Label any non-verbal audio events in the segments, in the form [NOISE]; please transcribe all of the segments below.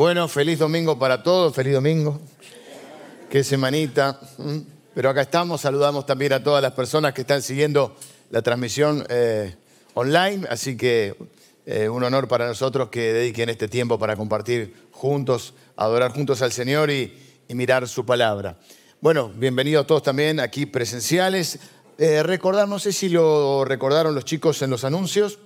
Bueno, feliz domingo para todos, feliz domingo. Qué semanita. Pero acá estamos, saludamos también a todas las personas que están siguiendo la transmisión eh, online, así que eh, un honor para nosotros que dediquen este tiempo para compartir juntos, adorar juntos al Señor y, mirar su palabra. Bueno, bienvenidos todos también aquí presenciales. Eh, recordar, no sé si lo recordaron los chicos en los anuncios,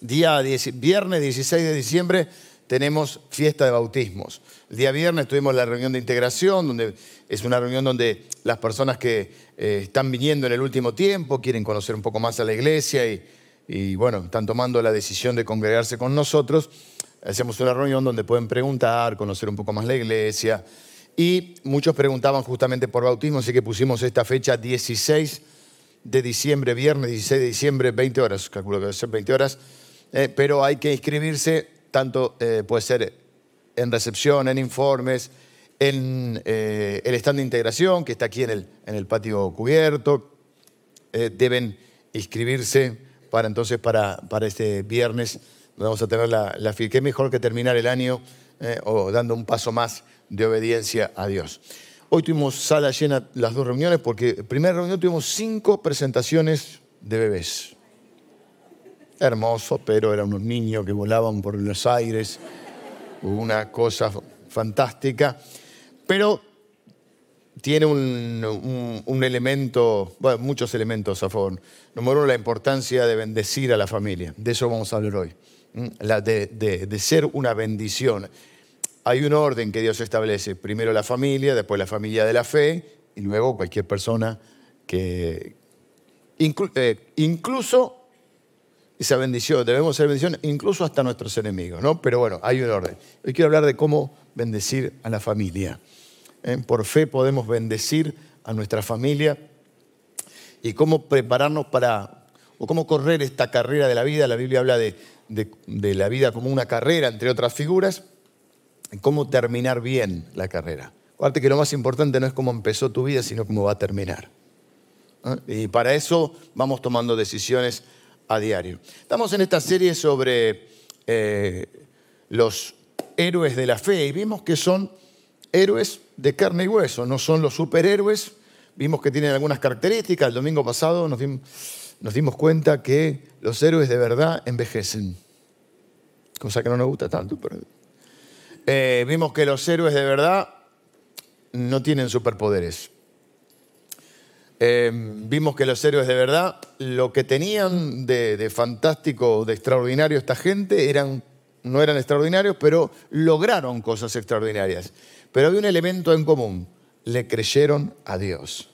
día viernes 16 de diciembre tenemos fiesta de bautismos. El día viernes tuvimos la reunión de integración, donde es una reunión donde las personas que eh, están viniendo en el último tiempo quieren conocer un poco más a la iglesia y, bueno, están tomando la decisión de congregarse con nosotros. Hacemos una reunión donde pueden preguntar, conocer un poco más la iglesia. Y muchos preguntaban justamente por bautismo, así que pusimos esta fecha 16 de diciembre, viernes 16 de diciembre, 20 horas, calculo que debe ser 20 horas, eh, pero hay que inscribirse tanto eh, puede ser en recepción, en informes, en eh, el stand de integración que está aquí en el, en el patio cubierto. Eh, deben inscribirse para entonces para, para este viernes vamos a tener la, la Qué mejor que terminar el año o dando un paso más de obediencia a Dios. Hoy tuvimos sala llena las dos reuniones porque en primera reunión tuvimos cinco presentaciones de bebés hermoso, pero eran unos niños que volaban por los aires, una cosa fantástica, pero tiene un, elemento, bueno, muchos elementos a favor. Número uno, la importancia de bendecir a la familia, de eso vamos a hablar hoy, la de, de ser una bendición. Hay un orden que Dios establece, primero la familia, después la familia de la fe y luego cualquier persona que, eh, incluso esa bendición, debemos ser bendición incluso hasta nuestros enemigos, ¿no? Pero bueno, hay un orden. Hoy quiero hablar de cómo bendecir a la familia. ¿eh? Por fe podemos bendecir a nuestra familia y cómo prepararnos para, o cómo correr esta carrera de la vida. La Biblia habla de, de la vida como una carrera, entre otras figuras, cómo terminar bien la carrera. Acuérdate que lo más importante no es cómo empezó tu vida, sino cómo va a terminar. ¿eh? Y para eso vamos tomando decisiones a diario. Estamos en esta serie sobre eh, los héroes de la fe y vimos que son héroes de carne y hueso, no son los superhéroes. Vimos que tienen algunas características. El domingo pasado nos, dimos, cuenta que los héroes de verdad envejecen, cosa que no nos gusta tanto. Pero... Eh, vimos que los héroes de verdad no tienen superpoderes. Em, vimos que los héroes de verdad, lo que tenían de, fantástico, de extraordinario esta gente, eran, no eran extraordinarios, pero lograron cosas extraordinarias. Pero había un elemento en común, le creyeron a Dios.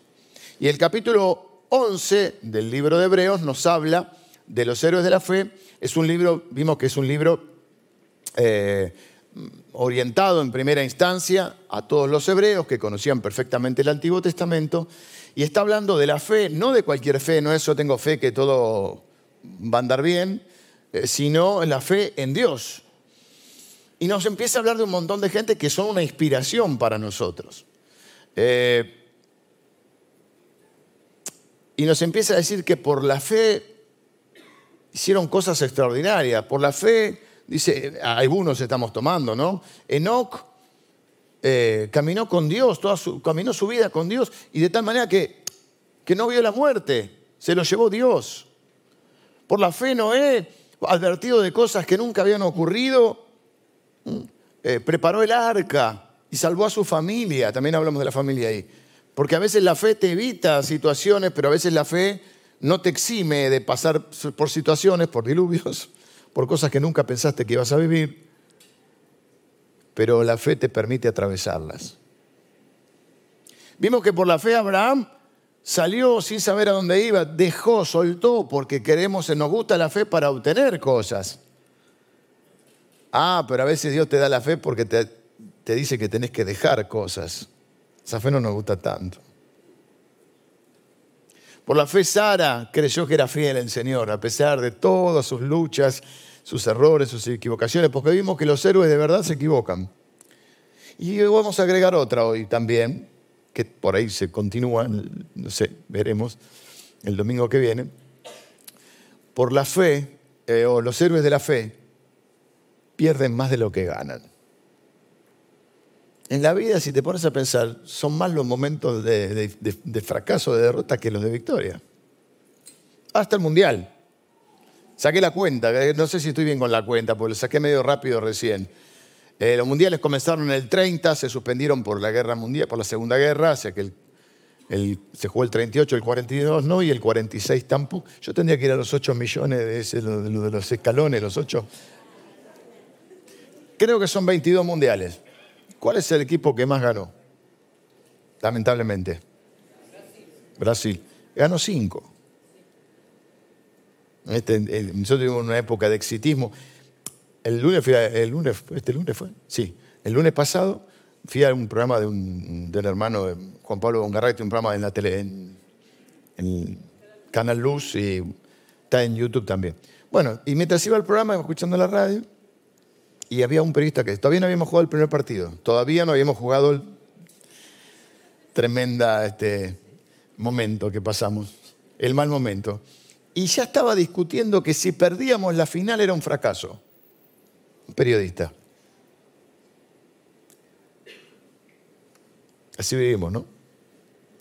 Y el capítulo 11 del libro de Hebreos nos habla de los héroes de la fe. Es un libro, vimos que es un libro eh, orientado en primera instancia a todos los hebreos que conocían perfectamente el Antiguo Testamento y está hablando de la fe, no de cualquier fe, no es yo tengo fe que todo va a andar bien, eh, sino la fe en Dios. Y nos empieza a hablar de un montón de gente que son una inspiración para nosotros. Eh, y nos empieza a decir que por la fe hicieron cosas extraordinarias. Por la fe, dice, algunos estamos tomando, ¿no? Enoch eh, caminó con Dios, toda su, caminó su vida con Dios y de tal manera que, que no vio la muerte, se lo llevó Dios. Por la fe Noé, advertido de cosas que nunca habían ocurrido, eh, preparó el arca y salvó a su familia. También hablamos de la familia ahí. Porque a veces la fe te evita situaciones, pero a veces la fe no te exime de pasar por situaciones, por diluvios, por cosas que nunca pensaste que ibas a vivir pero la fe te permite atravesarlas. Vimos que por la fe Abraham salió sin saber a dónde iba, dejó, soltó, porque queremos, nos gusta la fe para obtener cosas. Ah, pero a veces Dios te da la fe porque te, te dice que tenés que dejar cosas. Esa fe no nos gusta tanto. Por la fe Sara creyó que era fiel el Señor, a pesar de todas sus luchas sus errores, sus equivocaciones, porque vimos que los héroes de verdad se equivocan. Y vamos a agregar otra hoy también, que por ahí se continúa, no sé, veremos el domingo que viene. Por la fe, eh, o los héroes de la fe, pierden más de lo que ganan. En la vida, si te pones a pensar, son más los momentos de, fracaso, de derrota que los de victoria. Hasta el Mundial. Saqué la cuenta, eh, no sé si estoy bien con la cuenta, porque lo saqué medio rápido recién. Eh, los mundiales comenzaron en el 30, se suspendieron por la guerra mundial, por la Segunda Guerra, o sea que se jugó el 38, el 42 no, y el 46 tampoco. Yo tendría que ir a los 8 millones de, de los escalones, los 8. Creo que son 22 mundiales. ¿Cuál es el equipo que más ganó? Lamentablemente. Brasil. Ganó 5. Este, nosotros tuvimos una época de exitismo. El lunes, el lunes, ¿este lunes fue? Sí. El lunes pasado fui a un programa de un, del hermano Juan Pablo Bongarrati, un programa en la tele, en, en, Canal Luz y está en YouTube también. Bueno, y mientras iba al programa, escuchando la radio, y había un periodista que todavía no habíamos jugado el primer partido, todavía no habíamos jugado el tremenda este, momento que pasamos, el mal momento. Y ya estaba discutiendo que si perdíamos la final era un fracaso. Un periodista. Así vivimos, ¿no?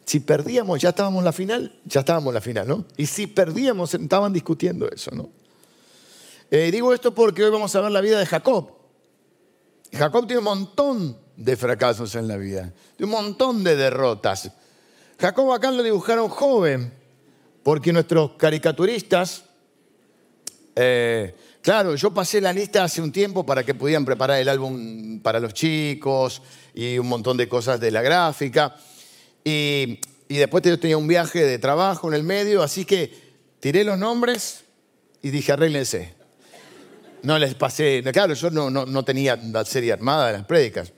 Si perdíamos, ya estábamos en la final, ya estábamos en la final, ¿no? Y si perdíamos, estaban discutiendo eso, ¿no? Eh, digo esto porque hoy vamos a ver la vida de Jacob. Jacob tiene un montón de fracasos en la vida, de un montón de derrotas. Jacob acá lo dibujaron joven, porque nuestros caricaturistas, eh, claro, yo pasé la lista hace un tiempo para que pudieran preparar el álbum para los chicos y un montón de cosas de la gráfica. Y, y después yo tenía un viaje de trabajo en el medio, así que tiré los nombres y dije, arréglense no les pasé, claro, yo no, no, tenía la serie armada de las prédicas.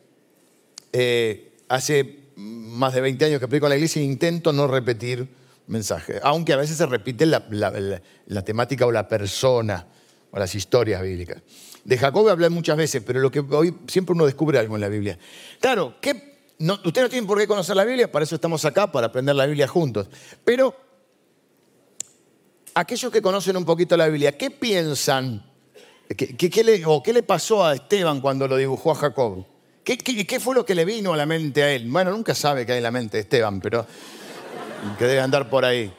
Eh, hace más de 20 años que predico en la iglesia e intento no repetir mensajes, aunque a veces se repite la, temática o la persona o las historias bíblicas. De Jacob hablé muchas veces, pero lo que hoy siempre uno descubre algo en la Biblia. Claro, ¿qué, no, ustedes no tienen por qué conocer la Biblia, para eso estamos acá, para aprender la Biblia juntos. Pero aquellos que conocen un poquito la Biblia, ¿qué piensan ¿Qué, le, o ¿Qué le pasó a Esteban cuando lo dibujó a Jacob? ¿Qué, ¿Qué, fue lo que le vino a la mente a él? Bueno, nunca sabe qué hay en la mente de Esteban, pero que debe andar por ahí.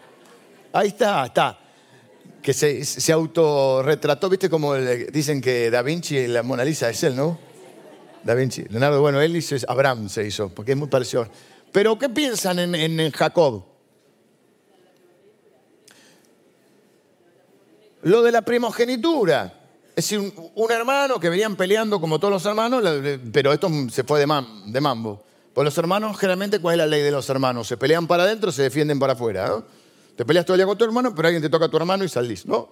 Ahí está, está. Que se, se autorretrató, ¿viste? Como dicen que Da Vinci y la Mona Lisa es él, ¿no? Da Vinci. Leonardo, bueno, él hizo, Abraham se hizo, porque es muy parecido. Pero, ¿qué piensan en, en Jacob? Lo de la primogenitura. Es decir, un, hermano que venían peleando como todos los hermanos, pero esto se fue de, mambo. Pues los hermanos, generalmente, ¿cuál es la ley de los hermanos? Se pelean para adentro, se defienden para afuera. Te peleas todo con tu hermano, pero alguien te toca a tu hermano y salís, ¿no?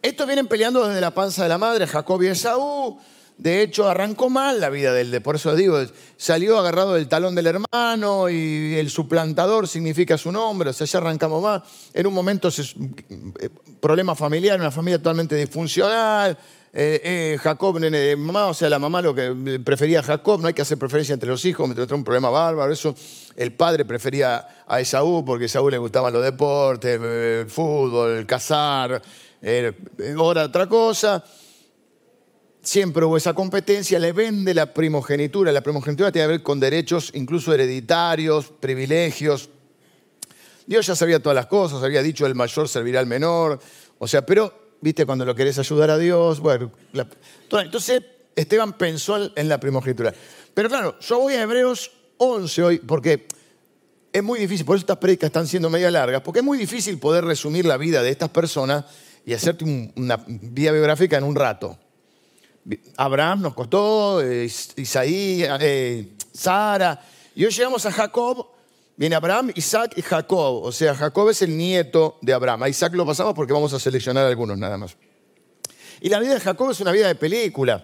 Estos vienen peleando desde la panza de la madre, Jacob y Esaú. De hecho, arrancó mal la vida del de, por eso digo, salió agarrado del talón del hermano y el suplantador significa su nombre, o sea, ya arrancamos mal. En un momento, eh, problema familiar, una familia totalmente disfuncional. Eh, eh, Jacob, nene mamá, o sea, la mamá lo que prefería a Jacob, no hay que hacer preferencia entre los hijos, me trajo un problema bárbaro. Eso, el padre prefería a Esaú porque a Esaú le gustaban los deportes, el fútbol, cazar, ahora otra cosa siempre hubo esa competencia, le vende la primogenitura. La primogenitura tiene que ver con derechos incluso hereditarios, privilegios. Dios ya sabía todas las cosas, había dicho el mayor servirá al menor. O sea, pero, viste, cuando lo querés ayudar a Dios, bueno. entonces, Esteban pensó en la primogenitura. Pero claro, yo voy a Hebreos 11 hoy, porque es muy difícil, por eso estas predicas están siendo media largas, porque es muy difícil poder resumir la vida de estas personas y hacerte una vía biográfica en un rato. Abraham nos costó, eh, Isaí, eh, Sara. Y hoy llegamos a Jacob. Viene Abraham, Isaac y Jacob. O sea, Jacob es el nieto de Abraham. A Isaac lo pasamos porque vamos a seleccionar algunos nada más. Y la vida de Jacob es una vida de película.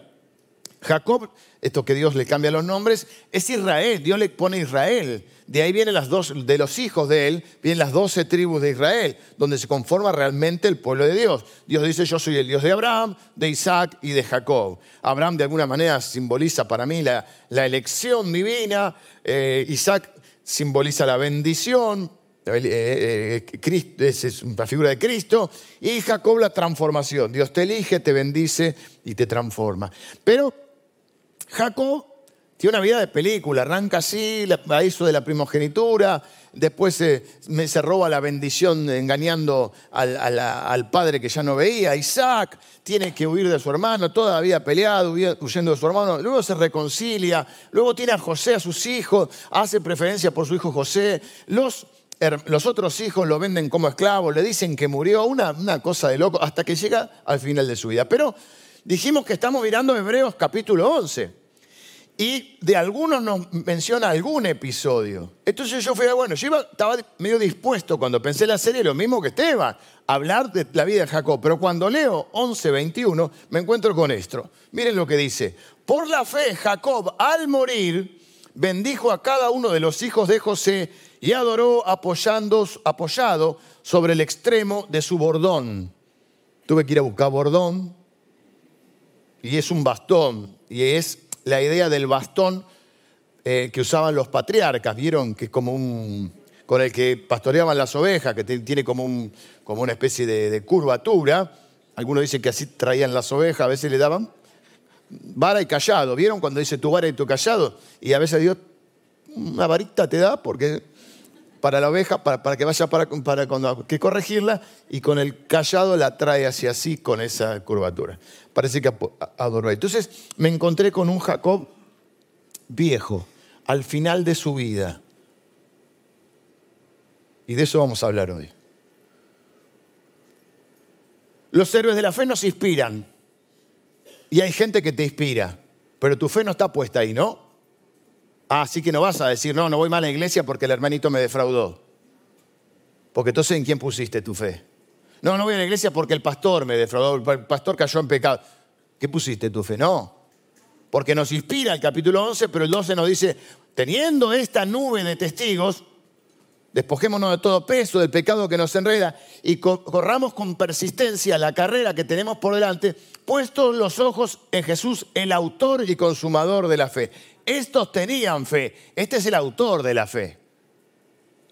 Jacob, esto que Dios le cambia los nombres, es Israel. Dios le pone Israel. De ahí vienen las dos, de los hijos de él, vienen las doce tribus de Israel, donde se conforma realmente el pueblo de Dios. Dios dice, yo soy el Dios de Abraham, de Isaac y de Jacob. Abraham de alguna manera simboliza para mí la, elección divina, eh, Isaac simboliza la bendición, eh, eh, es una figura de Cristo, y Jacob la transformación. Dios te elige, te bendice y te transforma. Pero Jacob Tiene una vida de película, arranca así, a eso de la primogenitura, después se, se roba la bendición engañando al, padre que ya no veía, Isaac, tiene que huir de su hermano, toda la vida peleado, huyendo de su hermano, luego se reconcilia, luego tiene a José, a sus hijos, hace preferencia por su hijo José, los, los otros hijos lo venden como esclavo, le dicen que murió, una, una cosa de loco, hasta que llega al final de su vida. Pero dijimos que estamos mirando Hebreos capítulo 11 y de algunos nos menciona algún episodio. Entonces yo fui, bueno, yo estaba medio dispuesto cuando pensé la serie, lo mismo que Esteban, hablar de la vida de Jacob. Pero cuando leo 11, 21, me encuentro con esto. Miren lo que dice. Por la fe, Jacob, al morir, bendijo a cada uno de los hijos de José y adoró apoyado sobre el extremo de su bordón. Tuve que ir a buscar bordón y es un bastón y es la idea del bastón eh, que usaban los patriarcas, vieron que es como un, con el que pastoreaban las ovejas, que tiene como, un, como una especie de, curvatura. Algunos dicen que así traían las ovejas, a veces le daban vara y callado. ¿Vieron cuando dice tu vara y tu callado? Y a veces Dios una varita te da porque para la oveja, para, que vaya para, para cuando que corregirla, y con el callado la trae hacia así con esa curvatura. Parece que adoró. Entonces me encontré con un Jacob viejo, al final de su vida. Y de eso vamos a hablar hoy. Los héroes de la fe nos inspiran. Y hay gente que te inspira. Pero tu fe no está puesta ahí, ¿no? Así que no vas a decir, no, no voy mal a la iglesia porque el hermanito me defraudó. Porque entonces, ¿en quién pusiste tu fe? No, no voy a la iglesia porque el pastor me defraudó, el pastor cayó en pecado. ¿Qué pusiste tu fe? No. Porque nos inspira el capítulo 11, pero el 12 nos dice, teniendo esta nube de testigos, despojémonos de todo peso, del pecado que nos enreda y corramos con persistencia la carrera que tenemos por delante, puestos los ojos en Jesús, el autor y consumador de la fe. Estos tenían fe. Este es el autor de la fe.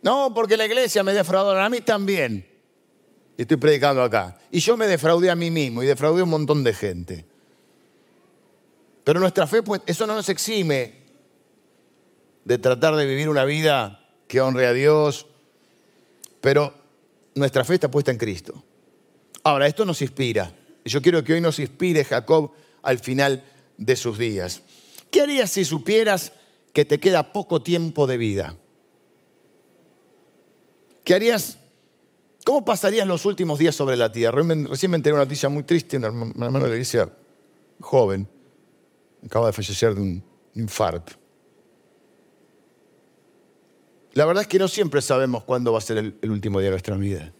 No, porque la iglesia me defraudó, a mí también. Estoy predicando acá. Y yo me defraudé a mí mismo y defraudé a un montón de gente. Pero nuestra fe, pues, eso no nos exime de tratar de vivir una vida que honre a Dios. Pero nuestra fe está puesta en Cristo. Ahora, esto nos inspira. Yo quiero que hoy nos inspire Jacob al final de sus días. ¿Qué harías si supieras que te queda poco tiempo de vida? ¿Qué harías? ¿Cómo pasarías los últimos días sobre la tierra? Recién me enteré una noticia muy triste, un hermano de la iglesia joven, acaba de fallecer de un infarto. La verdad es que no siempre sabemos cuándo va a ser el, el último día de nuestra vida.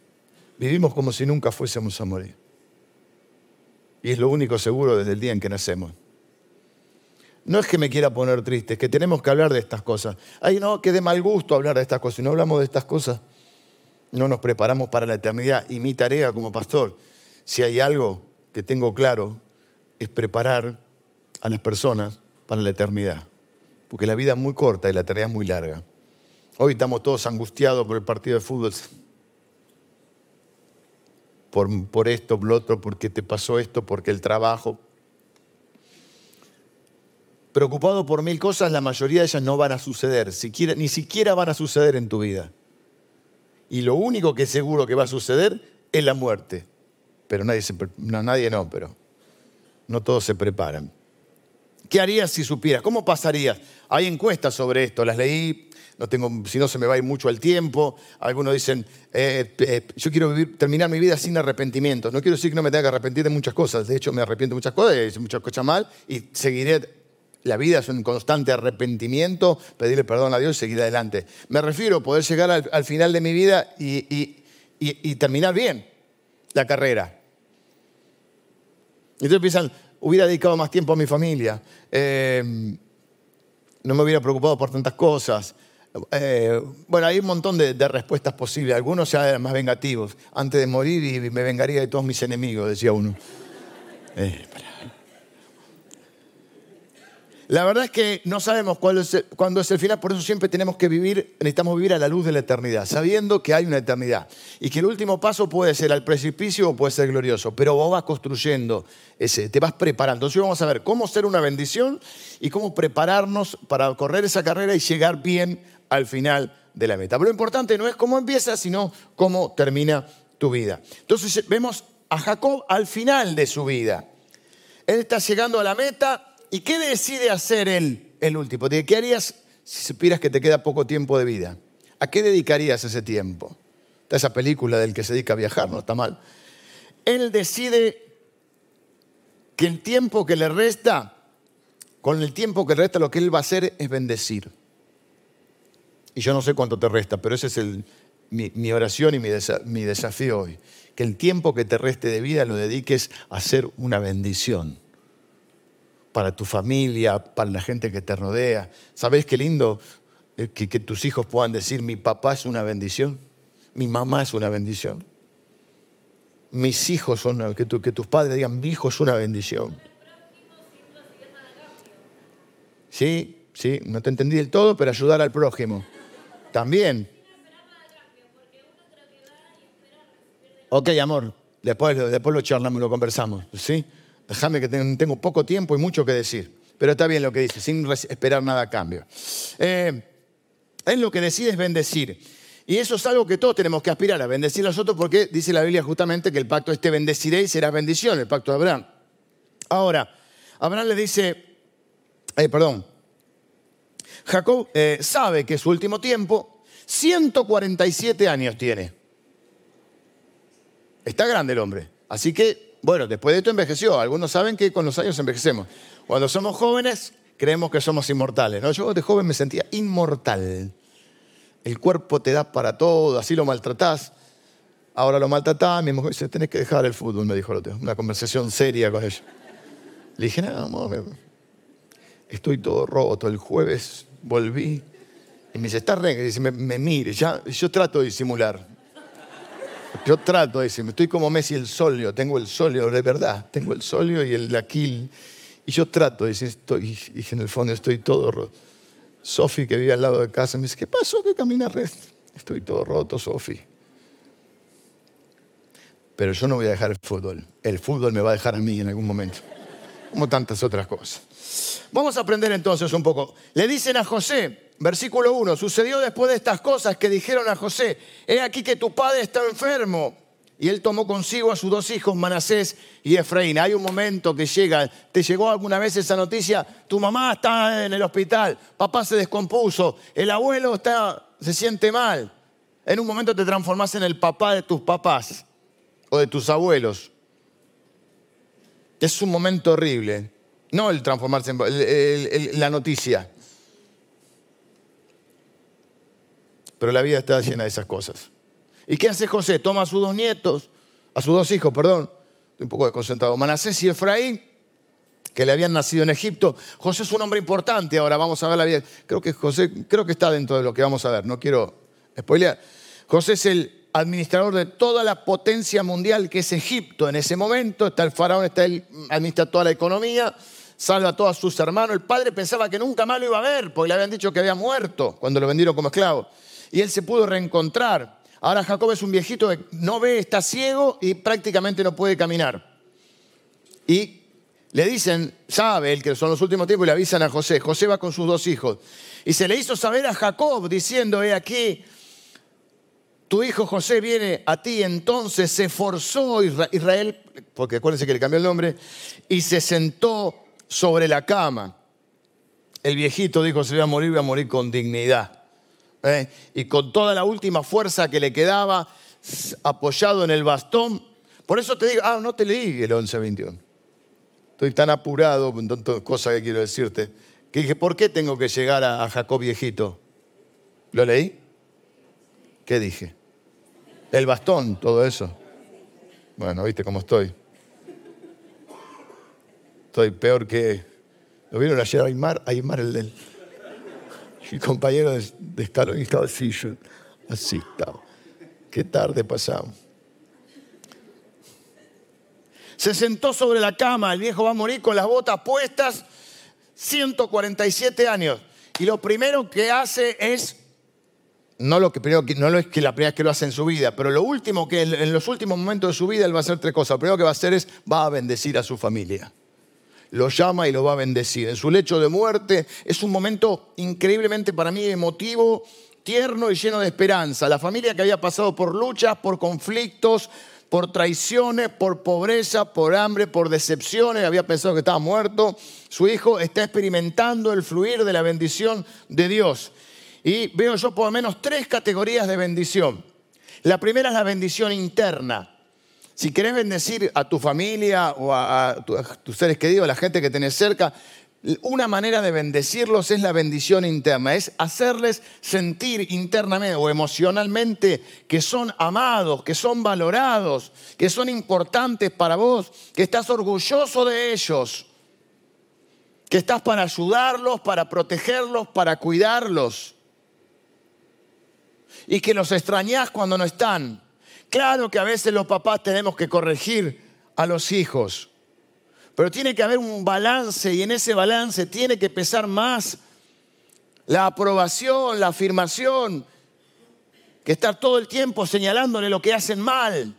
Vivimos como si nunca fuésemos a morir. Y es lo único seguro desde el día en que nacemos. No es que me quiera poner triste, es que tenemos que hablar de estas cosas. Ay, no, que de mal gusto hablar de estas cosas. Si no hablamos de estas cosas, no nos preparamos para la eternidad. Y mi tarea como pastor, si hay algo que tengo claro, es preparar a las personas para la eternidad. Porque la vida es muy corta y la tarea es muy larga. Hoy estamos todos angustiados por el partido de fútbol. Por, por esto, por lo otro, porque te pasó esto, porque el trabajo, preocupado por mil cosas, la mayoría de ellas no van a suceder, ni siquiera van a suceder en tu vida. Y lo único que seguro que va a suceder es la muerte. Pero nadie, no, nadie no, pero no todos se preparan. ¿Qué harías si supieras? ¿Cómo pasarías? Hay encuestas sobre esto, las leí, no tengo, si no se me va a ir mucho el tiempo. Algunos dicen, eh, eh, yo quiero terminar mi vida sin arrepentimiento. No quiero decir que no me tenga que arrepentir de muchas cosas, de hecho me arrepiento de muchas cosas, hice muchas cosas mal y seguiré la vida es un constante arrepentimiento, pedirle perdón a Dios y seguir adelante. Me refiero a poder llegar al, final de mi vida y, terminar bien la carrera. Y entonces piensan, hubiera dedicado más tiempo a mi familia, eh, no me hubiera preocupado por tantas cosas. Eh, bueno, hay un montón de, respuestas posibles. Algunos sean más vengativos. Antes de morir y me vengaría de todos mis enemigos, decía uno. Eh, La verdad es que no sabemos cuándo es, el, final, por eso siempre tenemos que vivir, necesitamos vivir a la luz de la eternidad, sabiendo que hay una eternidad y que el último paso puede ser al precipicio o puede ser glorioso, pero vos vas construyendo ese, te vas preparando. Entonces vamos a ver cómo ser una bendición y cómo prepararnos para correr esa carrera y llegar bien al final de la meta. Pero lo importante no es cómo empieza, sino cómo termina tu vida. Entonces vemos a Jacob al final de su vida. Él está llegando a la meta ¿Y qué decide hacer él, el último? ¿Qué harías si supieras que te queda poco tiempo de vida? ¿A qué dedicarías ese tiempo? Está esa película del que se dedica a viajar, no está mal. Él decide que el tiempo que le resta, con el tiempo que resta, lo que él va a hacer es bendecir. Y yo no sé cuánto te resta, pero esa es mi, oración y mi, mi desafío hoy. Que el tiempo que te reste de vida lo dediques a hacer una bendición para tu familia, para la gente que te rodea. ¿Sabes qué lindo eh, que, tus hijos puedan decir, mi papá es una bendición, mi mamá es una bendición? Mis hijos son, que, tus padres digan, mi hijo es una bendición. Sí, sí, no te entendí del todo, pero ayudar al prójimo. También. Ok, amor, después, después lo charlamos, lo conversamos. ¿Sí? Déjame que tengo poco tiempo y mucho que decir. Pero está bien lo que dice, sin esperar nada a cambio. Eh, él lo que decide es bendecir. Y eso es algo que todos tenemos que aspirar a bendecir a porque dice la Biblia justamente que el pacto este bendeciréis será bendición, el pacto de Abraham. Ahora, Abraham le dice, eh, perdón, Jacob eh, sabe que su último tiempo, 147 años tiene. Está grande el hombre. Así que bueno, después de esto envejeció. Algunos saben que con los años envejecemos. Cuando somos jóvenes, creemos que somos inmortales. ¿no? Yo de joven me sentía inmortal. El cuerpo te da para todo, así lo maltratás. Ahora lo maltratás, mi mujer dice, tenés que dejar el fútbol, me dijo el otro. Una conversación seria con ella. Le dije, no, estoy todo roto. El jueves volví y me dice, está re, dice, me, me mire, ya, yo trato de disimular. Yo trato de estoy como Messi el solio, tengo el solio de verdad, tengo el solio y el aquil. Y yo trato de decir, estoy, y en el fondo estoy todo roto. Sofi, que vive al lado de casa, me dice, ¿qué pasó que camina resto? Estoy todo roto, Sofi. Pero yo no voy a dejar el fútbol. El fútbol me va a dejar a mí en algún momento. Como tantas otras cosas. Vamos a aprender entonces un poco. Le dicen a José, versículo 1, sucedió después de estas cosas que dijeron a José, he aquí que tu padre está enfermo. Y él tomó consigo a sus dos hijos, Manasés y Efraín. Hay un momento que llega, ¿te llegó alguna vez esa noticia? Tu mamá está en el hospital, papá se descompuso, el abuelo está, se siente mal. En un momento te transformás en el papá de tus papás o de tus abuelos. Es un momento horrible. No el transformarse en la noticia. Pero la vida está llena de esas cosas. ¿Y qué hace José? Toma a sus dos nietos, a sus dos hijos, perdón, estoy un poco desconcentrado, Manasés y Efraín, que le habían nacido en Egipto. José es un hombre importante, ahora vamos a ver la vida. Creo que José, creo que está dentro de lo que vamos a ver, no quiero spoilear. José es el administrador de toda la potencia mundial que es Egipto en ese momento, está el faraón, está él, administra toda la economía, salva a todos sus hermanos. El padre pensaba que nunca más lo iba a ver, porque le habían dicho que había muerto cuando lo vendieron como esclavo y él se pudo reencontrar. Ahora Jacob es un viejito que no ve, está ciego y prácticamente no puede caminar. Y le dicen, sabe él que son los últimos tiempos y le avisan a José. José va con sus dos hijos. Y se le hizo saber a Jacob diciendo, he aquí, tu hijo José viene a ti. Entonces se forzó Israel, porque acuérdense que le cambió el nombre, y se sentó sobre la cama. El viejito dijo, se voy a morir, voy a morir con dignidad. ¿Eh? y con toda la última fuerza que le quedaba apoyado en el bastón. Por eso te digo, ah, no te leí el 11-21. Estoy tan apurado con tantas cosas que quiero decirte, que dije, ¿por qué tengo que llegar a, Jacob viejito? ¿Lo leí? ¿Qué dije? El bastón, todo eso. Bueno, viste cómo estoy. Estoy peor que... ¿Lo vieron ayer a Aymar? Aymar el del mi compañero de, de escalón estaba así, yo, así estaba. Qué tarde pasamos. Se sentó sobre la cama, el viejo va a morir con las botas puestas, 147 años. Y lo primero que hace es, no lo que primero, no lo es que la primera vez que lo hace en su vida, pero lo último que en los últimos momentos de su vida él va a hacer tres cosas. Lo primero que va a hacer es, va a bendecir a su familia. Lo llama y lo va a bendecir. En su lecho de muerte es un momento increíblemente para mí emotivo, tierno y lleno de esperanza. La familia que había pasado por luchas, por conflictos, por traiciones, por pobreza, por hambre, por decepciones, había pensado que estaba muerto. Su hijo está experimentando el fluir de la bendición de Dios. Y veo yo por lo menos tres categorías de bendición. La primera es la bendición interna. Si querés bendecir a tu familia o a, tus seres queridos, a la gente que tenés cerca, una manera de bendecirlos es la bendición interna, es hacerles sentir internamente o emocionalmente que son amados, que son valorados, que son importantes para vos, que estás orgulloso de ellos, que estás para ayudarlos, para protegerlos, para cuidarlos y que los extrañás cuando no están. Claro que a veces los papás tenemos que corregir a los hijos pero tiene que haber un balance y en ese balance tiene que pesar más la aprobación, la afirmación, que estar todo el tiempo señalándole lo que hacen mal.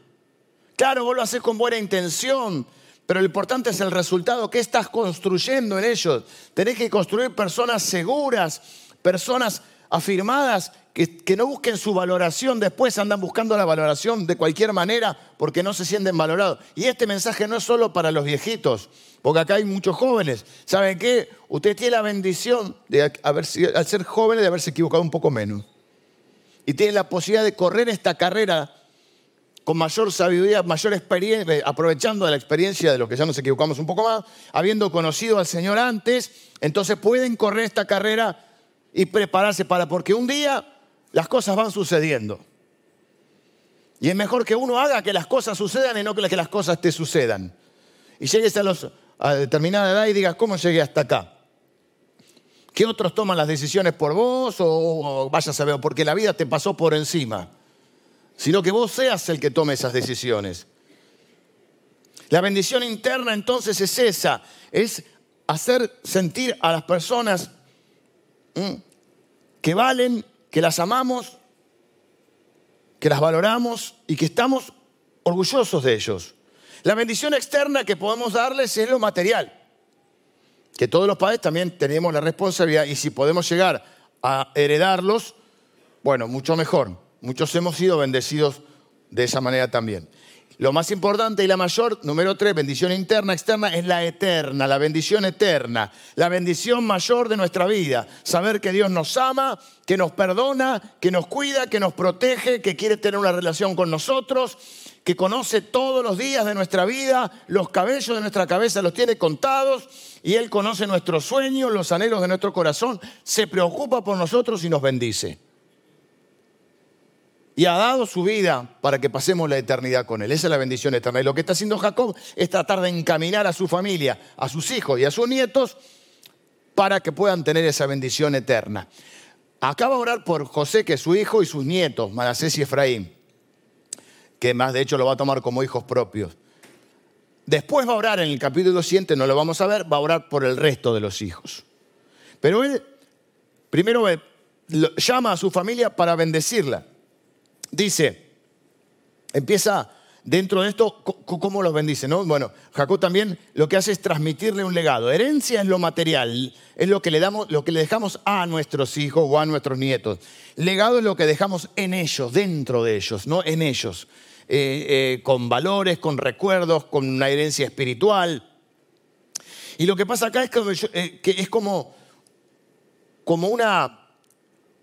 Claro, vos lo haces con buena intención, pero lo importante es el resultado que estás construyendo en ellos. Tenés que construir personas seguras, personas afirmadas que, no busquen su valoración después, andan buscando la valoración de cualquier manera porque no se sienten valorados. Y este mensaje no es solo para los viejitos, porque acá hay muchos jóvenes. ¿Saben qué? Usted tiene la bendición de haber, al ser jóvenes de haberse equivocado un poco menos. Y tiene la posibilidad de correr esta carrera con mayor sabiduría, mayor experiencia, aprovechando la experiencia de los que ya nos equivocamos un poco más, habiendo conocido al Señor antes, entonces pueden correr esta carrera y prepararse para, porque un día las cosas van sucediendo. Y es mejor que uno haga que las cosas sucedan y no que las cosas te sucedan. Y llegues a, los, a determinada edad y digas, ¿cómo llegué hasta acá? Que otros toman las decisiones por vos o, vayas a ver, porque la vida te pasó por encima. Sino que vos seas el que tome esas decisiones. La bendición interna entonces es esa, es hacer sentir a las personas que valen que las amamos, que las valoramos y que estamos orgullosos de ellos. La bendición externa que podemos darles es lo material, que todos los padres también tenemos la responsabilidad y si podemos llegar a heredarlos, bueno, mucho mejor. Muchos hemos sido bendecidos de esa manera también. Lo más importante y la mayor, número tres, bendición interna, externa, es la eterna, la bendición eterna, la bendición mayor de nuestra vida. Saber que Dios nos ama, que nos perdona, que nos cuida, que nos protege, que quiere tener una relación con nosotros, que conoce todos los días de nuestra vida, los cabellos de nuestra cabeza los tiene contados y Él conoce nuestros sueños, los anhelos de nuestro corazón, se preocupa por nosotros y nos bendice y ha dado su vida para que pasemos la eternidad con Él. Esa es la bendición eterna. Y lo que está haciendo Jacob es tratar de encaminar a su familia, a sus hijos y a sus nietos para que puedan tener esa bendición eterna. Acaba de orar por José, que es su hijo, y sus nietos, Manasés y Efraín, que más de hecho lo va a tomar como hijos propios. Después va a orar en el capítulo siguiente, no lo vamos a ver, va a orar por el resto de los hijos. Pero él primero llama a su familia para bendecirla. Dice, empieza dentro de esto, ¿cómo los bendice? ¿no? Bueno, Jacob también lo que hace es transmitirle un legado. Herencia es lo material, es lo que le, damos, lo que le dejamos a nuestros hijos o a nuestros nietos. Legado es lo que dejamos en ellos, dentro de ellos, no en ellos. Eh, eh, con valores, con recuerdos, con una herencia espiritual. Y lo que pasa acá es que, eh, es como, como, una,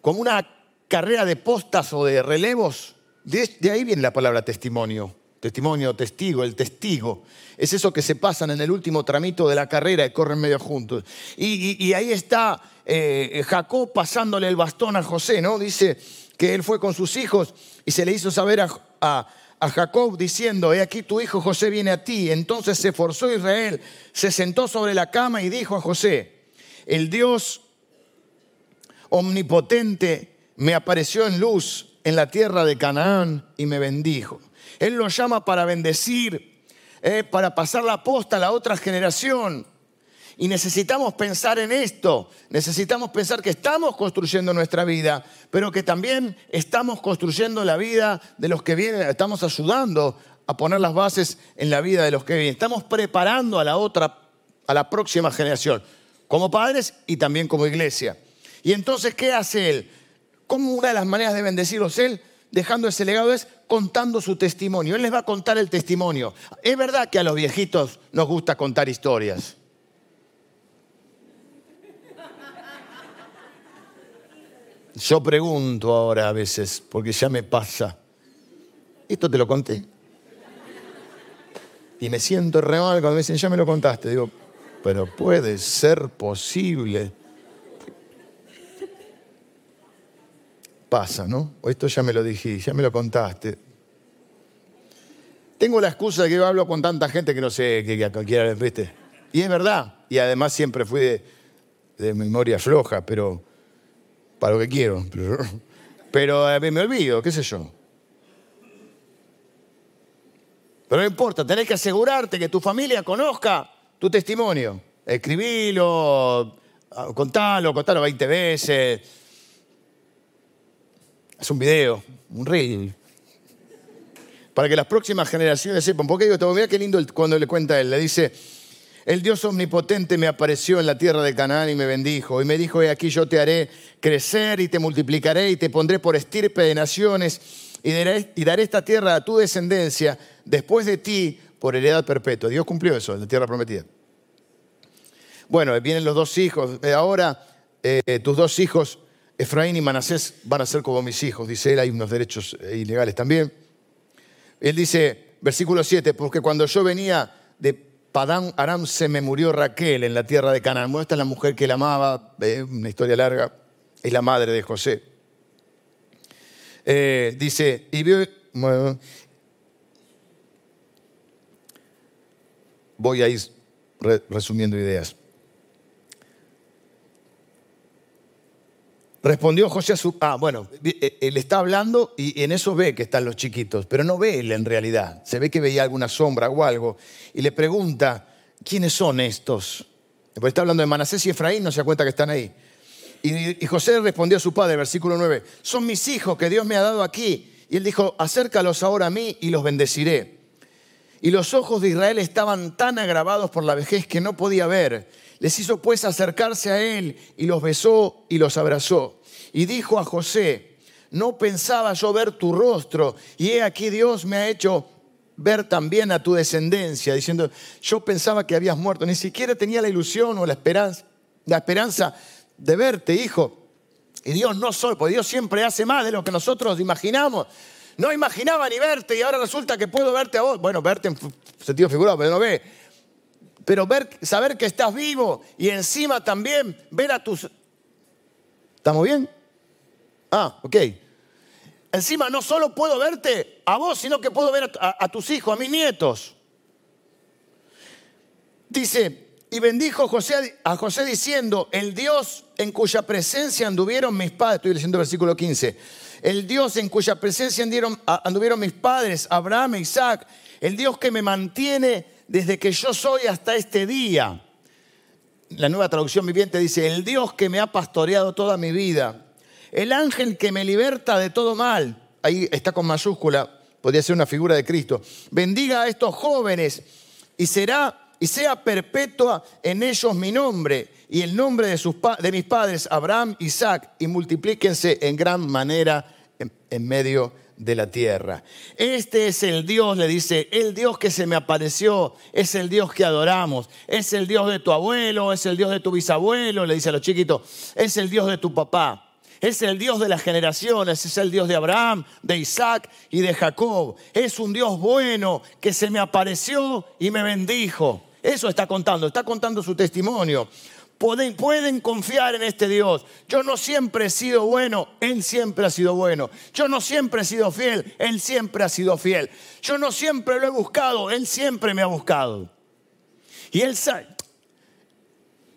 como una carrera de postas o de relevos, de, ahí viene la palabra testimonio. Testimonio, testigo, el testigo. Es eso que se pasan en el último tramito de la carrera y corren medio juntos. Y, ahí está eh, Jacob pasándole el bastón a José, ¿no? Dice que él fue con sus hijos y se le hizo saber a, a Jacob diciendo, he aquí tu hijo José viene a ti. Entonces se forzó Israel, se sentó sobre la cama y dijo a José, el Dios omnipotente me apareció en luz en la tierra de Canaán y me bendijo. Él lo llama para bendecir, eh, para pasar la posta a la otra generación. Y necesitamos pensar en esto, necesitamos pensar que estamos construyendo nuestra vida, pero que también estamos construyendo la vida de los que vienen, estamos ayudando a poner las bases en la vida de los que vienen, estamos preparando a la otra, a la próxima generación, como padres y también como iglesia. Y entonces, ¿qué hace él? ¿Cómo una de las maneras de bendecirlos él? Dejando ese legado es contando su testimonio. Él les va a contar el testimonio. Es verdad que a los viejitos nos gusta contar historias. Yo pregunto ahora a veces, porque ya me pasa. Esto te lo conté. Y me siento re mal cuando me dicen, ya me lo contaste. Digo, pero puede ser posible. Pasa, ¿no? O esto ya me lo dijiste, ya me lo contaste. Tengo la excusa de que yo hablo con tanta gente que no sé qué cualquiera, ¿viste? Y es verdad. Y además siempre fui de, memoria floja, pero para lo que quiero. Pero, a mí me olvido, qué sé yo. Pero no importa, tenés que asegurarte que tu familia conozca tu testimonio. Escribilo, contalo, contalo 20 veces. Haz un video, un reel. Para que las próximas generaciones sepan. Porque digo, mira qué lindo cuando le cuenta a él. Le dice, el Dios omnipotente me apareció en la tierra de Canaán y me bendijo. Y me dijo, he aquí yo te haré crecer y te multiplicaré y te pondré por estirpe de naciones y daré, esta tierra a tu descendencia después de ti por heredad perpetua. Dios cumplió eso, la tierra prometida. Bueno, vienen los dos hijos. Eh, ahora eh, tus dos hijos, Efraín y Manasés, van a ser como mis hijos. Dice él, hay unos derechos eh, ilegales también. Él dice, versículo 7, porque cuando yo venía de Padán Aram se me murió Raquel en la tierra de Canaán. Bueno, esta es la mujer que él amaba, una historia larga, es la madre de José. Eh, dice, y vio, voy a ir resumiendo ideas. Respondió José a su... Ah, bueno, eh, él está hablando y en eso ve que están los chiquitos, pero no ve él en realidad. Se ve que veía alguna sombra o algo. Y le pregunta, ¿quiénes son estos? Porque está hablando de Manasés y Efraín, no se da cuenta que están ahí. Y, José respondió a su padre, versículo 9, son mis hijos que Dios me ha dado aquí. Y él dijo, acércalos ahora a mí y los bendeciré. Y los ojos de Israel estaban tan agravados por la vejez que no podía ver. Les hizo pues acercarse a él y los besó y los abrazó. Y dijo a José, no pensaba yo ver tu rostro, y he aquí Dios me ha hecho ver también a tu descendencia, diciendo, yo pensaba que habías muerto, ni siquiera tenía la ilusión o la esperanza, de verte, hijo. Y Dios no soy, porque Dios siempre hace más de lo que nosotros imaginamos. No imaginaba ni verte y ahora resulta que puedo verte a vos. Bueno, verte en sentido figurado, pero no ve. Pero ver, saber que estás vivo y encima también ver a tus... ¿Estamos bien? Ah, ok. Encima no solo puedo verte a vos, sino que puedo ver a tus hijos, a mis nietos. Dice, y bendijo José, a José diciendo, el Dios en cuya presencia anduvieron mis padres, estoy leyendo el versículo 15, el Dios en cuya presencia anduvieron mis padres, Abraham e Isaac, el Dios que me mantiene desde que yo soy hasta este día. La nueva traducción viviente dice, el Dios que me ha pastoreado toda mi vida, el ángel que me liberta de todo mal, ahí está con mayúscula, podría ser una figura de Cristo, bendiga a estos jóvenes y será y sea perpetua en ellos mi nombre y el nombre de, sus, de mis padres, Abraham, Isaac, y multiplíquense en gran manera en, en medio de la tierra. Este es el Dios, le dice, el Dios que se me apareció, es el Dios que adoramos, es el Dios de tu abuelo, es el Dios de tu bisabuelo, le dice a los chiquitos, es el Dios de tu papá. Es el Dios de las generaciones, es el Dios de Abraham, de Isaac y de Jacob. Es un Dios bueno que se me apareció y me bendijo. Eso está contando, está contando su testimonio. Pueden, confiar en este Dios. Yo no siempre he sido bueno, Él siempre ha sido bueno. Yo no siempre he sido fiel, Él siempre ha sido fiel. Yo no siempre lo he buscado, Él siempre me ha buscado. Y Él sabe.